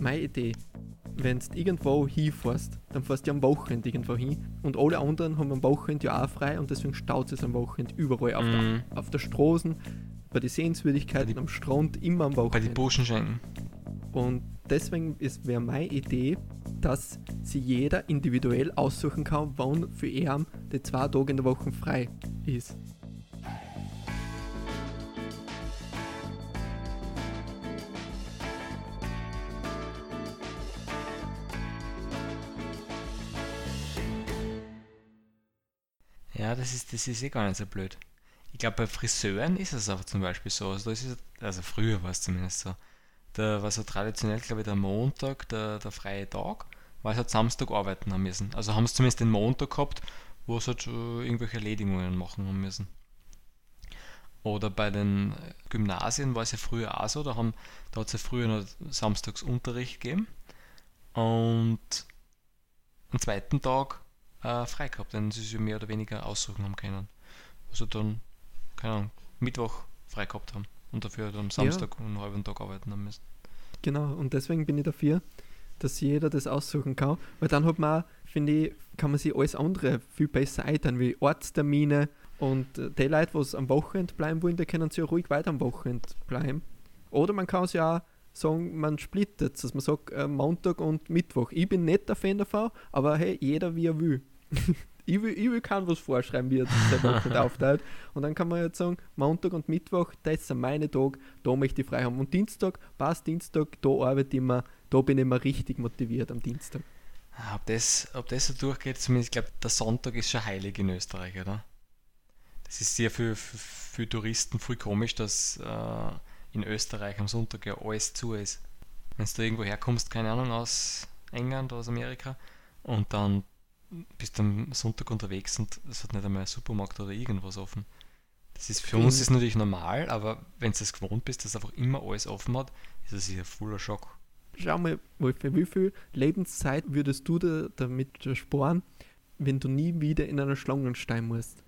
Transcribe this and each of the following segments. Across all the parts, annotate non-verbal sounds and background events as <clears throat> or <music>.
meine Idee, wenn du irgendwo hinfährst, dann fährst du am Wochenende irgendwo hin und alle anderen haben am Wochenende ja auch frei und deswegen staut es am Wochenende überall auf, Mhm. der, auf der Straßen, bei den Sehenswürdigkeiten, Bei am Strand, immer am Bei den Wochenende. Burschenschenken. Und deswegen wäre meine Idee, dass sie jeder individuell aussuchen kann, wann für ihn die zwei Tage in der Woche frei ist. Das ist, das ist eh gar nicht so blöd. Ich glaube, bei Friseuren ist es auch zum Beispiel so. Also, es, also früher war es zumindest so. Da war so traditionell, glaube ich, der Montag, der, der freie Tag, weil sie halt Samstag arbeiten haben müssen. Also haben sie zumindest den Montag gehabt, wo sie halt äh, irgendwelche Erledigungen machen haben müssen. Oder bei den Gymnasien war es ja früher auch so, da, haben, da hat es ja früher noch samstags Unterricht gegeben und am zweiten Tag äh, frei gehabt, denn sie sich mehr oder weniger aussuchen haben können. Also dann, keine Ahnung, Mittwoch frei gehabt haben und dafür dann Samstag einen halben Tag arbeiten haben müssen. Genau, und deswegen bin ich dafür, dass jeder das aussuchen kann, weil dann hat man, finde ich, kann man sich alles andere viel besser einteilen, wie Ortstermine und äh, die Leute, die am Wochenende bleiben wollen, die können sich ja ruhig weiter am Wochenende bleiben. Oder man kann es ja auch sagen, man splittet dass man sagt äh, Montag und Mittwoch. Ich bin nicht der Fan davon, aber hey, jeder wie er will. <laughs> ich will, ich will kann was vorschreiben, wie er das Wochenende <laughs> aufteilt. Und dann kann man jetzt sagen, Montag und Mittwoch, das sind meine Tage, da möchte ich frei haben. Und Dienstag, passt Dienstag, da arbeite ich immer, da bin ich immer richtig motiviert am Dienstag. Ah, Ob das, ob das so durchgeht, zumindest, ich glaube, der Sonntag ist schon heilig in Österreich, oder? Das ist sehr für, für, für Touristen voll komisch, dass äh, in Österreich am Sonntag ja alles zu ist. Wenn du irgendwo herkommst, keine Ahnung, aus England oder aus Amerika, und dann bist du am Sonntag unterwegs und es hat nicht einmal ein Supermarkt oder irgendwas offen. Das ist für uns ist natürlich normal, aber wenn du es gewohnt bist, dass einfach immer alles offen hat, ist das sicher voller Schock. Schau mal, Wolfi, wie viel Lebenszeit würdest du da, damit sparen, wenn du nie wieder in einer Schlange stehen musst?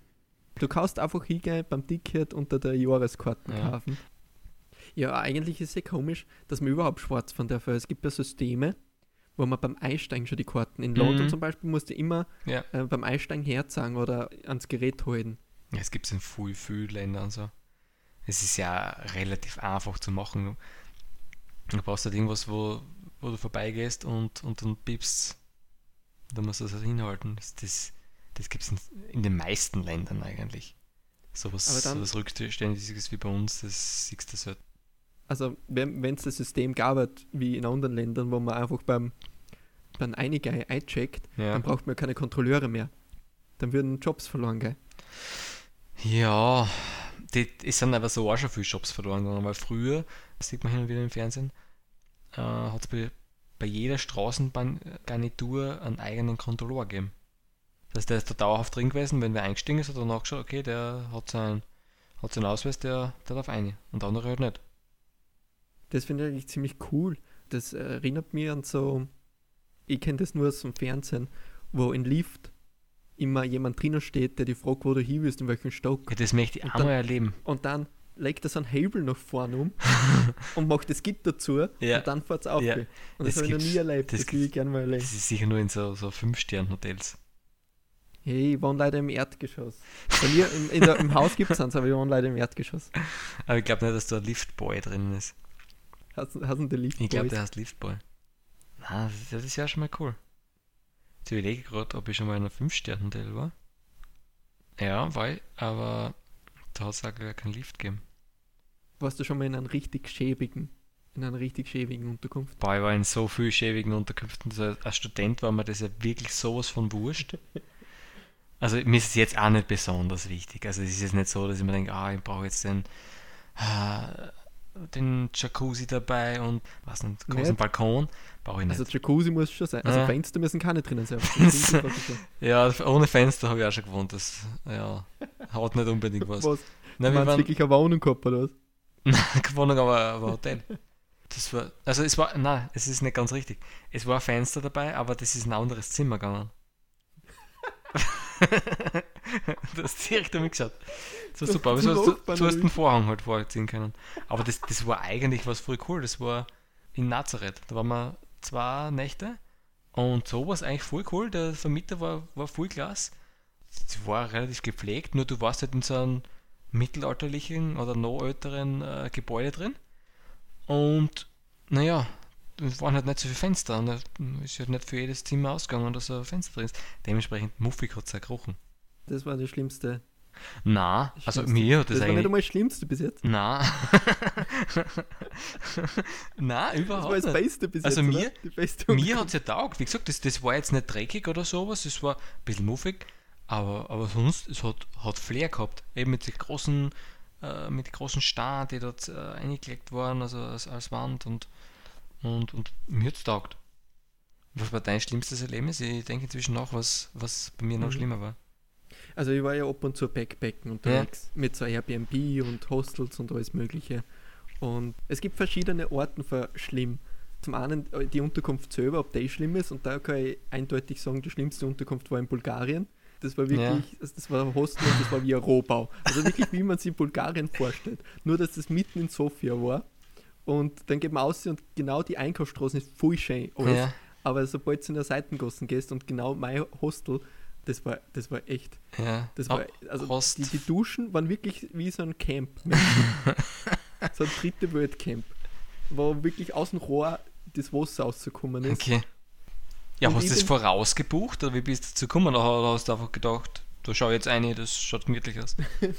Du kannst einfach hingehen beim Ticket unter der Jahreskarten Ja. kaufen. Ja, eigentlich ist es ja komisch, dass man überhaupt schwarz darf. weil Es gibt ja Systeme, wo man beim Einsteigen schon die Karten. In London Mhm. zum Beispiel musst du immer Ja. äh, beim Einsteigen herzeigen oder ans Gerät halten. Ja, es gibt es in viel, viel Ländern so. Es ist ja relativ einfach zu machen. Du brauchst halt irgendwas, wo, wo du vorbeigehst und, und dann piepst. Da musst du das halt hinhalten. Das, das, das gibt es in, in den meisten Ländern eigentlich. Sowas, dann- sowas Rückständiges wie bei uns, das siehst du halt. Also, wenn es das System gab, wie in anderen Ländern, wo man einfach beim, beim Einigen eincheckt, Ja. dann braucht man keine Kontrolleure mehr. Dann würden Jobs verloren gehen. Ja, die, es sind aber so auch schon viele Jobs verloren gegangen, weil früher, das sieht man hin und wieder im Fernsehen, äh, hat es bei, bei jeder Straßenbahngarnitur einen eigenen Kontrolleur gegeben. Das heißt, der ist da dauerhaft drin gewesen, wenn wer eingestiegen ist, hat er nachgeschaut, okay, der hat seinen, hat seinen Ausweis, der, der darf rein. Und der andere halt nicht. Das finde ich eigentlich ziemlich cool. Das erinnert mich an so, ich kenne das nur aus dem Fernsehen, wo in Lift immer jemand drinnen steht, der die fragt, wo du hin willst, in welchen Stock. Ja, das möchte ich Und auch dann- mal erleben. Und dann legt er so einen Hebel nach vorne um <laughs> und macht das Gitter zu Ja. und dann fährt es auf. Ja. Und Das das, habe ich noch nie erlebt. das Das, will ich gerne mal erleben. Das ist sicher nur in so, so Fünf-Sterne-Hotels. Hey, ich wohne leider im Erdgeschoss. Bei mir im, in der, im Haus gibt es eins, aber ich wohne leider im Erdgeschoss. <laughs> Aber ich glaube nicht, dass da ein Liftboy drin ist. Hast du den Lift? Ich glaube, der heißt Liftboy. Na, das, ist- das ist ja schon mal cool. Jetzt überlege ich gerade, ob ich schon mal in einem 5-Sterne-Hotel war. Ja, ich, aber da hat es auch gleich keinen Lift gegeben. Warst du schon mal in einem richtig schäbigen, in einer richtig schäbigen Unterkunft? Boah, ich war in so vielen schäbigen Unterkünften. Also als Student war mir das ja wirklich sowas von wurscht. <laughs> Also mir ist es jetzt auch nicht besonders wichtig. Also es ist jetzt nicht so, dass ich mir denke, ah, ich brauche jetzt den, ah, den Jacuzzi dabei und was nicht, großen Nicht? Balkon. Brauche ich nicht. Also Jacuzzi muss schon sein. Also Ja. Fenster müssen keine drinnen sein. <laughs> Ja, ohne Fenster habe ich auch schon gewohnt. Das ja, hat nicht unbedingt <laughs> was. Was? Nein, wir waren wirklich eine Wohnung gehabt, oder was? <laughs> gewonnen, aber, aber Hotel. Das war, also es war, nein, es ist nicht ganz richtig. Es war ein Fenster dabei, aber das ist in ein anderes Zimmer gegangen. <laughs> du hast direkt damit geschaut. Das war super, aber so, du, Nachbarn, du hast oder den Vorhang halt vorziehen können. Aber das, das war eigentlich was voll cool. Das war in Nazareth. Da waren wir zwei Nächte und so war es eigentlich voll cool. Der Vermieter war, war voll klasse. Sie war relativ gepflegt, nur du warst halt in so einem mittelalterlichen oder noch älteren äh, Gebäude drin. Und naja, waren halt nicht so viele Fenster und es ist halt nicht für jedes Zimmer ausgegangen, dass ein Fenster drin ist. Dementsprechend muffig hat es auch gerochen. Das war das Schlimmste. Na, Das also Schlimmste. mir hat das, Das war nicht eigentlich. einmal das Schlimmste bis jetzt. Na. <laughs> Na, Das überhaupt war das. Beste bis Also jetzt. mir- beste Mir hat es ja taugt. Wie gesagt, das, das war jetzt nicht dreckig oder sowas, es war ein bisschen muffig, aber, aber sonst, es hat, hat Flair gehabt. Eben mit den großen, äh, mit den großen Steinen, die dort äh, eingelegt waren, also als, als Wand und, und, und mir hat es taugt. Was war dein schlimmstes Erlebnis? Ich denke inzwischen nach, was, was bei mir noch Mhm. schlimmer war. Also ich war ja ab und zu Backpacken unterwegs mit so Airbnb und Hostels und alles mögliche. Und es gibt verschiedene Orten für schlimm. Zum einen äh, die Unterkunft selber, ob die schlimm ist. Und da kann ich eindeutig sagen, die schlimmste Unterkunft war in Bulgarien. Das war wirklich, also das war ein Hostel und das war wie ein Rohbau. Also wirklich, wie man sich Bulgarien vorstellt. Nur, dass das mitten in Sofia war. Und dann geht man aus und genau die Einkaufsstraße ist voll schön. Alles. Ja, Aber sobald du in der Seitengassen gehst und genau mein Hostel, das war, das war echt ja. das war, also Host. die, die Duschen waren wirklich wie so ein Camp. <laughs> so ein dritte Weltcamp. Wo wirklich aus dem Rohr das Wasser rausgekommen ist. Okay. Ja, Und hast du das bin- voraus gebucht oder wie bist du dazu gekommen? Oder hast du einfach gedacht, da schau jetzt eine, das schaut gemütlich aus? <laughs>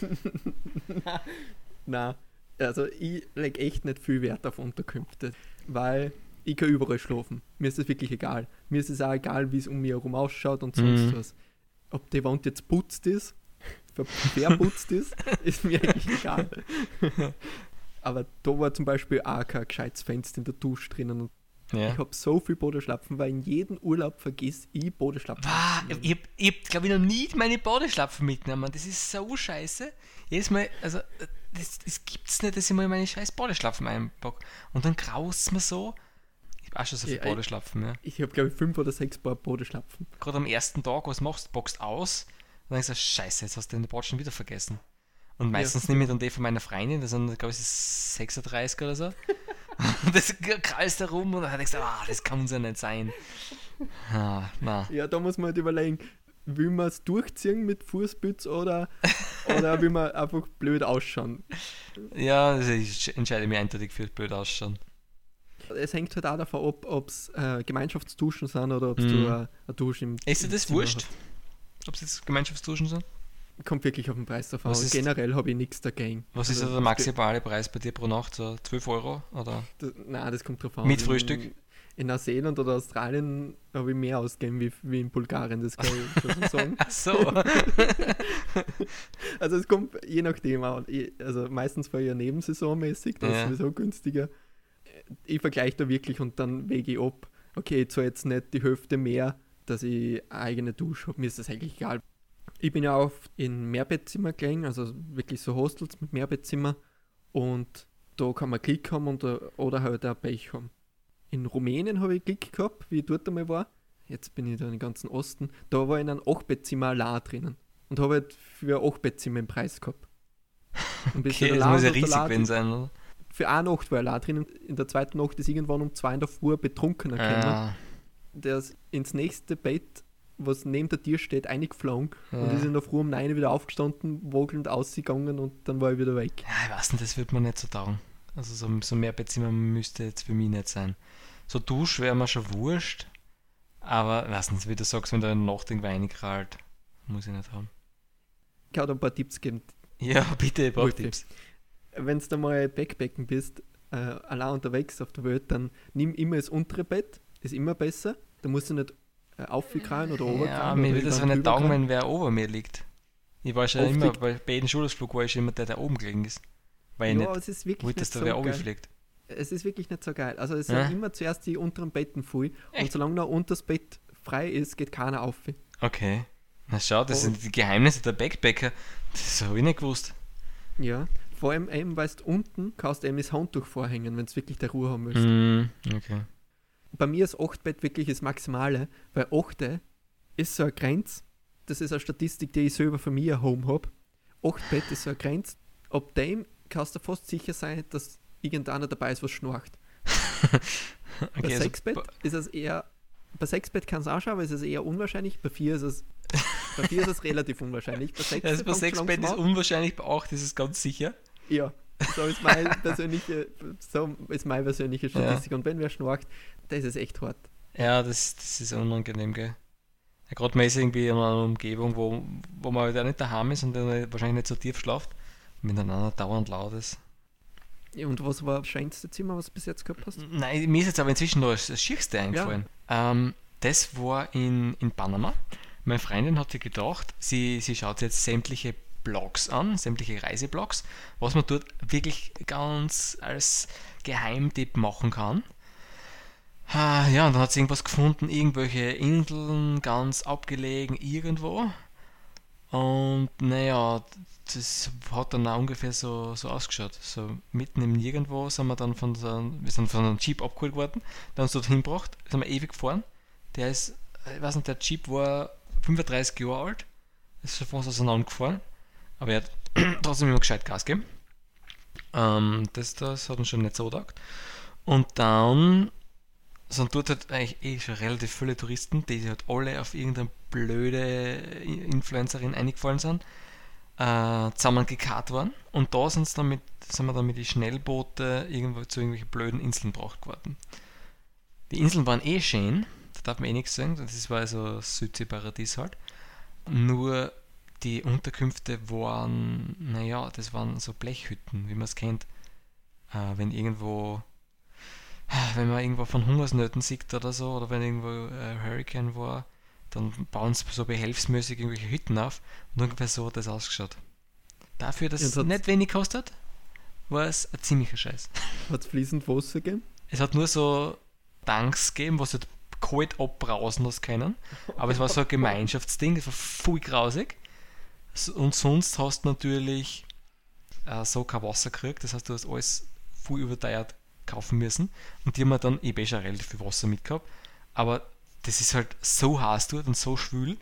Na, also ich lege echt nicht viel Wert auf Unterkünfte, weil ich kann überall schlafen. Mir ist das wirklich egal. Mir ist es auch egal, wie es um mich herum ausschaut und sonst Mhm. was. Ob die Wand jetzt putzt ist, ver- verputzt ist, <laughs> ist mir eigentlich egal. Aber da war zum Beispiel auch kein gescheites Fenster in der Dusche drinnen und Ja. Ich habe so viel Bodenschlapfen, weil in jedem Urlaub vergiss ich Bodenschlapfen. Wow, ich, ich hab, glaube ich, noch nie meine Badeschlapfen mitgenommen. Das ist so scheiße. Jedes Mal, also, das, das gibt's nicht, dass ich mal meine scheiß Badeschlapfen einpacke. Und dann graust mir so. Ich habe auch schon so viele Ja, ich- Badeschlapfen, ja. Ich habe, glaube ich, fünf oder sechs Paar Bodenschlapfen. Gerade am ersten Tag, was machst du? Boxst aus. Und dann denkst du, scheiße, jetzt hast du den schon wieder vergessen. Und meistens nehme ich dann die von meiner Freundin, das sind, glaube ich, das ist 36 oder so. <laughs> Und <laughs> das kreist herum und dann denkst du, ah, das kann uns ja nicht sein. Ah, na. Ja, da muss man halt überlegen, will man es durchziehen mit Fußpütz oder, oder will man einfach blöd ausschauen. Ja, also ich entscheide mich eindeutig für blöd ausschauen. Es hängt halt auch davon ab, ob es äh, Gemeinschaftsduschen sind oder ob Mhm. du äh, eine Dusche im Ist dir das Zimmer wurscht? Ob es jetzt Gemeinschaftsduschen sind? Kommt wirklich auf den Preis drauf an. Ist- Generell habe ich nichts dagegen. Was ist Also, der maximale Preis bei dir pro Nacht? So 12 Euro? Oder? Das, nein, das kommt drauf an. Mit In- Frühstück? In Neuseeland oder Australien habe ich mehr ausgegeben wie, wie in Bulgarien, das kann ich schon so sagen. <laughs> Ach so. <laughs> Also es kommt je nachdem an. Also meistens war ja nebensaisonmäßig, das Ja. ist sowieso günstiger. Ich vergleiche da wirklich und dann wege ich ab, okay, ich zahle jetzt nicht die Hälfte mehr, dass ich eine eigene Dusche habe. Mir ist das eigentlich egal. Ich bin ja auch in Mehrbettzimmer gelegen, also wirklich so Hostels mit Mehrbettzimmer und da kann man Glück haben und, oder halt auch Pech haben. In Rumänien habe ich Glück gehabt, wie ich dort einmal war. Jetzt bin ich da im ganzen Osten. Da war ich in einem Achtbettzimmer allein drinnen und habe halt für ein Achtbettzimmer einen Preis gehabt. Und Okay, das muss ja riesig gewesen sein, oder? Für eine Nacht war er allein drinnen. In der zweiten Nacht ist irgendwann um zwei in der Früh betrunkener gekommen. Ah, Der ist ins nächste Bett, was neben der Tür steht, eingeflogen und Ja. ist in der Früh um neun wieder aufgestanden, wogelnd ausgegangen und dann war er wieder weg. ja, ich weiß nicht, das wird mir nicht so taugen. Also so, so mehr Bettzimmer müsste jetzt für mich nicht sein. So Dusch wäre mir schon wurscht. Aber, ich weiß nicht, wie du sagst, wenn da eine Nacht irgendwo reinkrallt, muss ich nicht haben. Ich kann dir ein paar Tipps geben. Ja, bitte, ich brauche. Tipps. Wenn du mal Backpacken bist, äh, allein unterwegs auf der Welt, dann nimm immer das untere Bett, ist immer besser. Da musst du nicht äh, aufgekrauen oder Ja, oberkrauen. mir oder wird das nicht taugen, wenn wer ober mir liegt. Ich war schon Oft immer, bei, jedem Schulausflug war ich immer der, der oben gelegen ist. Weil ich Ja, nicht es ist wirklich wollte, nicht da so wer oben fliegt. Es ist wirklich nicht so geil. Also es Ja? sind immer zuerst die unteren Betten voll und Echt? solange noch unter das Bett frei ist, geht keiner auf. Okay. Na schau, das Oh. sind die Geheimnisse der Backpacker. Das habe ich nicht gewusst. Ja. Vor allem eben, weil du unten kannst du eben das Handtuch vorhängen, wenn du wirklich der Ruhe haben willst. Mm, okay. Bei mir ist 8 Bett wirklich das Maximale, weil 8 ist so eine Grenze. Das ist eine Statistik, die ich selber von mir home habe. 8 Bett ist so eine Grenze. Ab dem kannst du fast sicher sein, dass irgendeiner dabei ist, was schnarcht. <laughs> bei Okay, also Sechsbett ba- ist es eher, bei Sechsbett kann es auch schauen, aber es ist eher unwahrscheinlich. Bei vier ist es, bei vier ist es <laughs> relativ unwahrscheinlich. Bei Sechs Also bei Bett ist unwahrscheinlich, bei acht ist es ganz sicher. Ja, so ist meine <laughs> persönliche, so ist meine persönliche Statistik. Und wenn wer schnarcht, das ist echt hart. Ja, das, das ist unangenehm, gell. Ja, Gerade man ist irgendwie in einer Umgebung, wo, wo man halt auch nicht daheim ist und dann wahrscheinlich nicht so tief schlaft, miteinander dauernd laut ist. Ja, Und was war das schönste Zimmer, was du bis jetzt gehabt hast? Nein, mir ist jetzt aber inzwischen noch das Schierste eingefallen. Ähm, das war in, in Panama. Meine Freundin hat sich gedacht, sie, sie schaut jetzt sämtliche Blogs an, sämtliche Reiseblogs, was man dort wirklich ganz als Geheimtipp machen kann. Ja, und dann hat sie irgendwas gefunden, irgendwelche Inseln ganz abgelegen irgendwo. Und naja, das hat dann auch ungefähr so, so ausgeschaut. So mitten im Nirgendwo sind wir dann von so, wir sind von einem Jeep abgeholt worden, dann uns dort hingebracht, sind wir ewig gefahren. Der ist, ich weiß nicht, der Jeep war 35 Jahre alt, ist schon fast auseinandergefahren, aber er hat <clears throat> trotzdem immer gescheit Gas gegeben. Ähm, das, das hat uns schon nicht so gedacht. Und dann sind dort halt eigentlich eh schon relativ viele Touristen, die halt alle auf irgendeine blöde Influencerin eingefallen sind, äh, zusammen gekarrt worden. Und da sind's dann mit, sind wir dann mit den Schnellboote irgendwo zu irgendwelchen blöden Inseln gebracht worden. Die Inseln waren eh schön, da darf man eh nichts sagen, das war also das Südseeparadies halt. Nur die Unterkünfte waren, naja, das waren so Blechhütten, wie man es kennt. Äh, wenn irgendwo wenn man irgendwo von Hungersnöten sieht oder so, oder wenn irgendwo äh, Hurricane war, dann bauen sie so behelfsmäßig irgendwelche Hütten auf und ungefähr so hat das ausgeschaut. Dafür, dass es nicht wenig kostet, war es ein ziemlicher Scheiß. Hat es fließend Wasser gegeben? Es hat nur so Tanks gegeben, was halt kalt abbrausen hast können, aber es war so ein <laughs> Gemeinschaftsding, das war voll grausig. Und sonst hast du natürlich äh, so kein Wasser gekriegt, das heißt, du hast alles voll überteuert kaufen müssen. Und die haben wir dann, eh schon relativ viel Wasser mitgehabt, aber das ist halt so heiß dort und so schwül.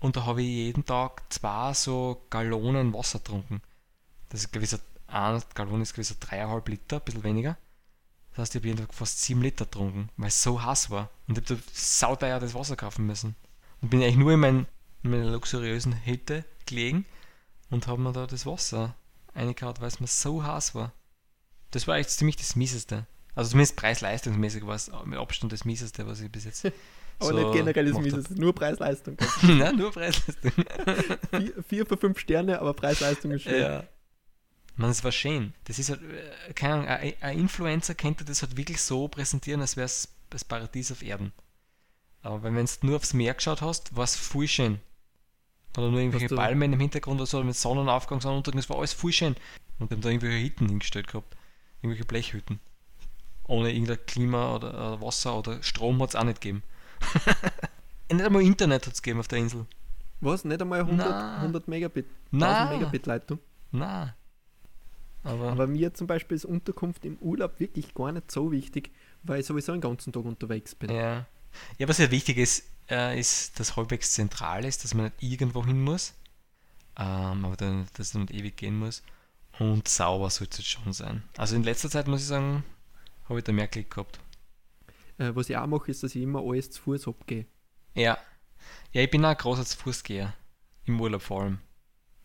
Und da habe ich jeden Tag zwei so Gallonen Wasser getrunken. Das ist gewisser, ein Gallon ist gewisser dreieinhalb Liter, ein bisschen weniger. Das heißt, ich habe jeden Tag fast sieben Liter getrunken, weil es so heiß war. Und ich habe da sauteuer das Wasser kaufen müssen. Und bin eigentlich nur in, mein, in meiner luxuriösen Hütte gelegen und habe mir da das Wasser reingehauen, weil es mir so heiß war. Das war echt ziemlich das Mieseste. Also zumindest preis-leistungsmäßig war es mit Abstand das Mieseste, was ich bis jetzt. <laughs> Aber so nicht generell das gemacht Mieses, nur Preis-Leistung. <laughs> Nein, nur Preis-Leistung. <laughs> vier, vier für fünf Sterne, aber Preis-Leistung ist schön. Ja. Man, es war schön. Das ist halt, äh, keine Ahnung, ein, ein Influencer könnte das halt wirklich so präsentieren, als wäre es das Paradies auf Erden. Aber wenn du nur aufs Meer geschaut hast, war es voll schön. Oder nur irgendwelche Palmen im Hintergrund oder so, mit Sonnenaufgang, Sonnenuntergang, das war alles voll schön. Und wir haben da irgendwelche Hütten hingestellt gehabt. Irgendwelche Blechhütten. Ohne irgendein Klima oder, oder Wasser oder Strom hat es auch nicht gegeben. <laughs> nicht einmal Internet hat es gegeben auf der Insel. Was? Nicht einmal 100, Na. 100 Megabit? 1000 Nein. Megabit Leitung? Nein. Aber, Aber mir zum Beispiel ist Unterkunft im Urlaub wirklich gar nicht so wichtig, weil ich sowieso den ganzen Tag unterwegs bin. Ja. ja, was ja wichtig ist, äh, ist, dass halbwegs zentral ist, dass man nicht irgendwo hin muss, ähm, aber dann, dass man nicht ewig gehen muss. Und sauber sollte es schon sein. Also in letzter Zeit muss ich sagen, habe ich da mehr Glück gehabt. Äh, was ich auch mache, ist, dass ich immer alles zu Fuß abgehe. Ja. Ja, ich bin auch ein großer Fußgeher. Im Urlaub vor allem.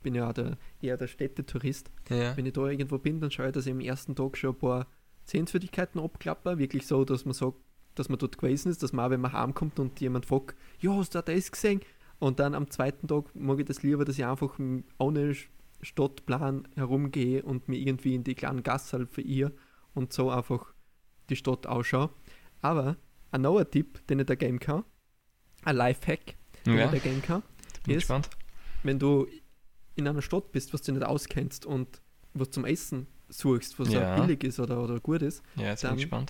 Bin ja auch der, eher der Städtetourist. Ja. Wenn ich da irgendwo bin, dann schaue ich, dass ich am ersten Tag schon ein paar Sehenswürdigkeiten abklappe. Wirklich so, dass man sagt, dass man dort gewesen ist, dass man auch, wenn man heimkommt und jemand fragt, ja, hast du da das gesehen? Und dann am zweiten Tag mag ich das lieber, dass ich einfach ohne Stadtplan herumgehe und mir irgendwie in die kleinen Gassen verirre und so einfach die Stadt ausschaue. Aber ein neuer Tipp, den ich da geben kann, ein Lifehack, den ja. ich da geben kann, ist- gespannt. wenn du in einer Stadt bist, was du nicht auskennst und was zum Essen suchst, was Ja. billig ist oder, oder gut ist, Ja, jetzt bin dann-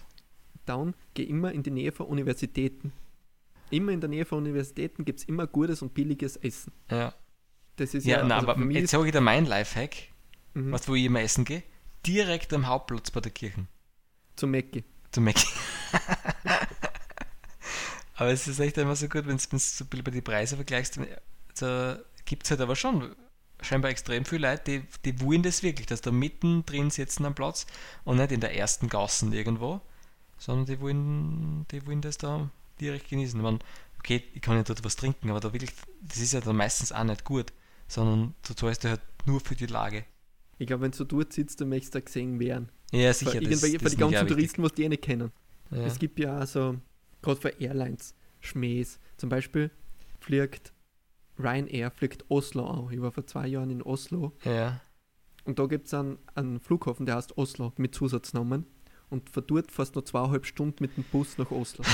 dann geh immer in die Nähe von Universitäten. Immer in der Nähe von Universitäten gibt es immer gutes und billiges Essen. Ja. Das ist Ja, ja, na, also aber jetzt sage ich dir mein Lifehack, mhm, was wo ich immer essen gehe. Direkt am Hauptplatz bei der Kirche. zum Mäcki. zu Mac. <laughs> aber es ist echt immer so gut, wenn du so ein bisschen bei die Preise vergleichst. Da gibt es halt aber schon scheinbar extrem viele Leute, die, die wollen das wirklich, dass da mittendrin sitzen am Platz und nicht in der ersten Gassen irgendwo, sondern die wollen, die wollen das da direkt genießen. Ich meine, okay, ich kann ja dort was trinken, aber da wirklich, das ist ja dann meistens auch nicht gut, sondern du zahlst ja halt nur für die Lage. Ich glaube, wenn du dort sitzt, dann möchtest du da gesehen werden. Ja, sicher. Weil, das, das für die ist mir ganzen. Touristen, was die eh nicht kennen. Ja. Es gibt ja auch so, gerade für Airlines, Schmähs. Zum Beispiel fliegt Ryanair fliegt Oslo an. Ich war vor zwei Jahren in Oslo ja. und da gibt es einen, einen Flughafen, der heißt Oslo mit Zusatznamen. Und fährst du noch zweieinhalb Stunden mit dem Bus nach Oslo. <laughs>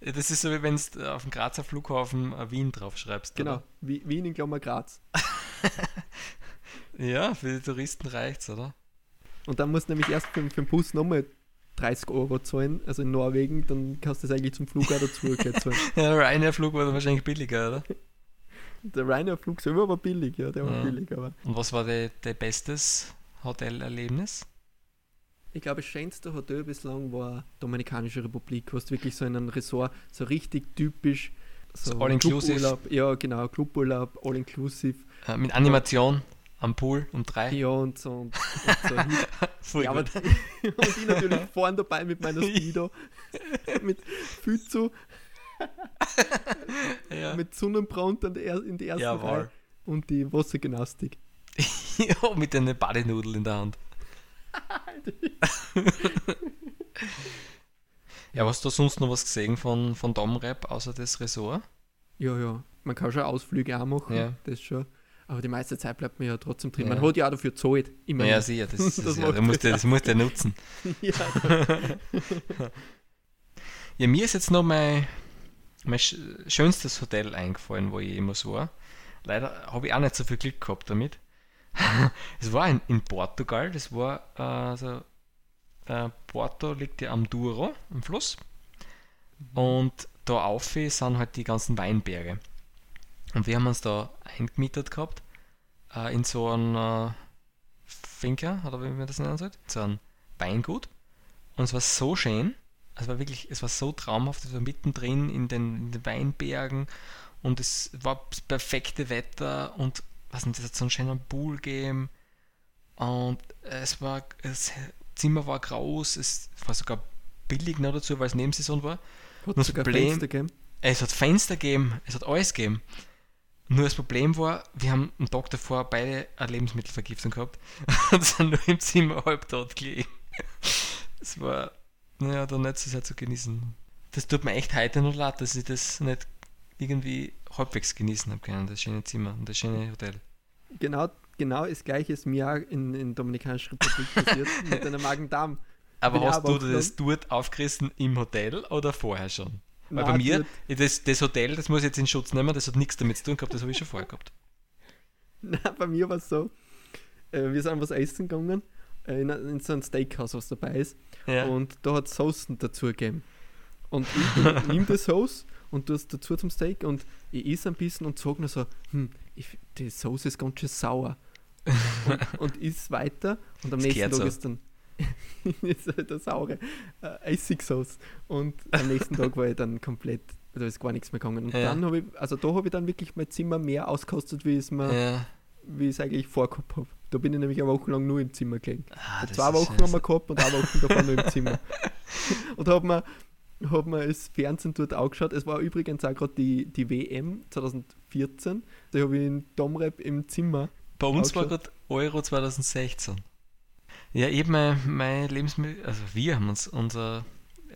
Das ist so, wie wenn du auf dem Grazer Flughafen äh, Wien draufschreibst. genau, Wie- Wien in Klammer Graz. Oder? <laughs> Ja, für die Touristen reicht's, oder? Und dann musst du nämlich erst für, für den Bus nochmal 30 Euro zahlen, also in Norwegen, dann kannst du das eigentlich zum Flug auch dazu zahlen. <laughs> Ja, der Ryanair-Flug war dann wahrscheinlich billiger, oder? Der Ryanair-Flug selber war billig, ja, der war Ja. billig, aber Und was war dein de bestes Hotelerlebnis? Ich glaube, das schönste Hotel bislang war Dominikanische Republik, wo du wirklich so in einem Resort so richtig typisch So all-inclusive. Cluburlaub- Ja, genau, Cluburlaub, all-inclusive. Äh, mit Animation am Pool um drei. Ja, und so. Und, und, so. <laughs> Ja, aber, <laughs> und ich natürlich <laughs> vorn dabei mit meiner Speedo, mit Füzu, ja. mit Sonnenbrand in der, er- in der ersten Jawohl. Reihe und die Wassergymnastik. ja, mit einer Badinudel in der Hand. <laughs> ja, hast du sonst noch was gesehen von, von Domrep außer das Resort? Ja, ja, man kann schon Ausflüge auch machen, Ja. das schon. Aber die meiste Zeit bleibt man ja trotzdem drin. Ja. Man hat ja auch dafür gezahlt. Immer Ja, sicher, das, <laughs> das, Das ja, das, musst du, das musst du nutzen. <laughs> ja, Ja, mir ist jetzt noch mein, mein sch- schönstes Hotel eingefallen, wo ich jemals war. Leider habe ich auch nicht so viel Glück gehabt damit. Es war in, in Portugal, das war also, äh, Porto liegt ja am Douro, am Fluss. Und da auf sind halt die ganzen Weinberge. Und wir haben uns da eingemietet gehabt äh, in so einen äh, Finca, oder wie man das nennen sollte, so ein Weingut. Und es war so schön, es war wirklich, es war so traumhaft, es war mittendrin in den, in den Weinbergen und es war das perfekte Wetter und was nicht, es hat so einen schönen Pool gegeben und es war, das Zimmer war groß, es war sogar billig noch dazu, weil es Nebensaison war. hat Das sogar Problem- Fenster gegeben. Es hat Fenster gegeben, es hat alles gegeben. Nur das Problem war, wir haben am Tag davor beide eine Lebensmittelvergiftung gehabt <laughs> und sind nur im Zimmer halb tot gelegen. Es war, naja, dann nicht so sehr zu genießen. Das tut mir echt heute noch leid, dass ich das nicht irgendwie halbwegs genießen habe können, das schöne Zimmer und das schöne Hotel. Genau, genau das gleiche ist mir auch in, in Dominikanischer Republik passiert, <laughs> mit einer Magen-Darm. Aber Bin hast du das dort aufgerissen im Hotel oder vorher schon? Weil bei Nein, mir, dort- das, das Hotel, das muss ich jetzt in Schutz nehmen, das hat nichts damit zu tun gehabt, das habe ich schon vorher gehabt. <laughs> Nein, bei mir war es so, äh, wir sind was essen gegangen, äh, in, in so ein Steakhouse, was dabei ist. Ja. Und da hat es Soßen dazu gegeben. Und ich, <laughs> ich nehme die Sauce und es dazu zum Steak und ich esse ein bisschen und sage nur so, hm, ich, die Sauce ist ganz schön sauer. und, <laughs> und is weiter und am Das nächsten Tag so. ist dann <laughs> ist halt eine saure äh, Essigsauce. Und am nächsten Tag war ich dann komplett, da ist gar nichts mehr gegangen. Und Ja. dann habe ich, also da habe ich dann wirklich mein Zimmer mehr ausgekostet, wie es mir, ja. wie ich es eigentlich vorgehabt habe. Da bin ich nämlich eine Woche lang nur im Zimmer gelegen. Ah, Zwei Wochen scheiße. haben wir gehabt und eine Woche davon nur im Zimmer. <laughs> und habe mir, <laughs> hab mir das Fernsehen dort angeschaut. Es war übrigens auch gerade die, die WM 2014. Da habe ich in Domrep im Zimmer. Bei uns war gerade Euro 2016. Ja, eben mein, mein Lebensmittel, also wir haben uns unsere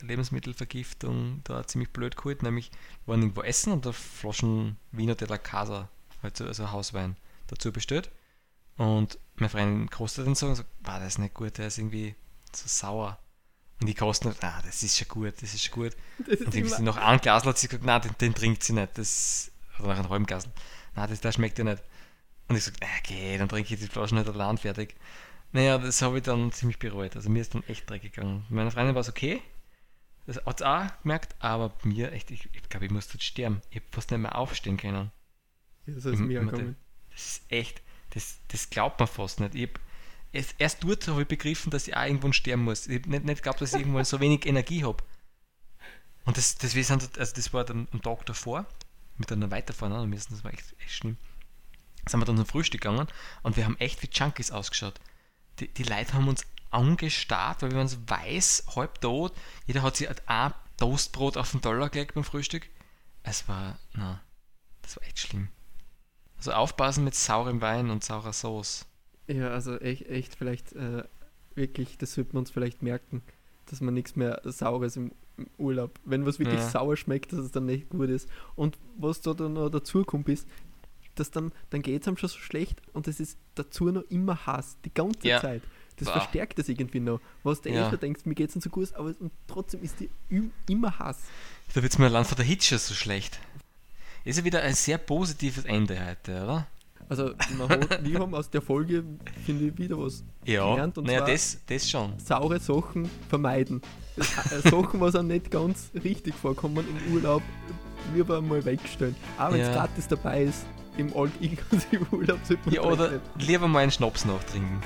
Lebensmittelvergiftung da ziemlich blöd geholt, nämlich wir waren irgendwo essen und da Flaschen Wiener de la Casa, halt so, also Hauswein, dazu bestellt. Und meine Freundin kostet den so und sagt, war das ist nicht gut, der ist irgendwie so sauer. Und die kosten, ah, das ist schon gut, das ist schon gut. Das Und ich immer, noch ein Glas hat sie gesagt, nein, den, den trinkt sie nicht. Das, oder nach einem halben Glas. Nein, das, das schmeckt ihr nicht. Und ich sage, okay, dann trinke ich die Flasche nicht allein fertig. Naja, das habe ich dann ziemlich bereut. Also mir ist dann echt dreckig gegangen. Meine Freundin war es okay. Das hat sie auch gemerkt, aber bei mir echt, ich, ich glaube, ich muss dort sterben. Ich habe fast nicht mehr aufstehen können. ja, so ist mir gegangen. Das ist echt, das, das glaubt man fast nicht. Ich hab, erst, erst dort habe ich begriffen, dass ich auch irgendwann sterben muss. Ich habe nicht, nicht geglaubt, dass ich irgendwann so wenig Energie habe. Und das, das, wir sind, also das war dann am Tag davor, mit einer weiterfahren müssen, das war echt, echt schlimm. Sind wir dann zum Frühstück gegangen und wir haben echt wie Junkies ausgeschaut. Die, die Leute haben uns angestarrt, weil wir waren so weiß, halb tot. Jeder hat sich ein Toastbrot auf den Teller gelegt beim Frühstück. Es war, na, das war echt schlimm. Also aufpassen mit saurem Wein und saurer Sauce. Ja, also echt, echt vielleicht äh, wirklich, das sollte man uns vielleicht merken, dass man nichts mehr Saures im, im Urlaub, wenn was wirklich Ja. sauer schmeckt, dass es dann nicht gut ist. Und was da dann noch dazu kommt, ist, dass dann, dann geht es einem schon so schlecht und es ist dazu noch immer Hass, die ganze Ja. Zeit. Das Boah. verstärkt das irgendwie noch. Was du Ja. eh schon denkst, mir geht es nicht so gut, aber und trotzdem ist die immer Hass. Da wird es mir allein von der Hitche so schlecht. Ist ja wieder ein sehr positives Ende heute, oder? Also man hat, <laughs> wir haben aus der Folge, finde ich, wieder was Ja, gelernt. Und naja, zwar das, das schon. saure Sachen vermeiden. Äh, Sachen, was auch nicht ganz richtig vorkommen im Urlaub, lieber mal wegstellen. Auch wenn es Ja. gratis dabei ist, im All-Inclusive <laughs> Urlaub sollte man Ja, oder nicht. lieber mal einen Schnaps nachtrinken.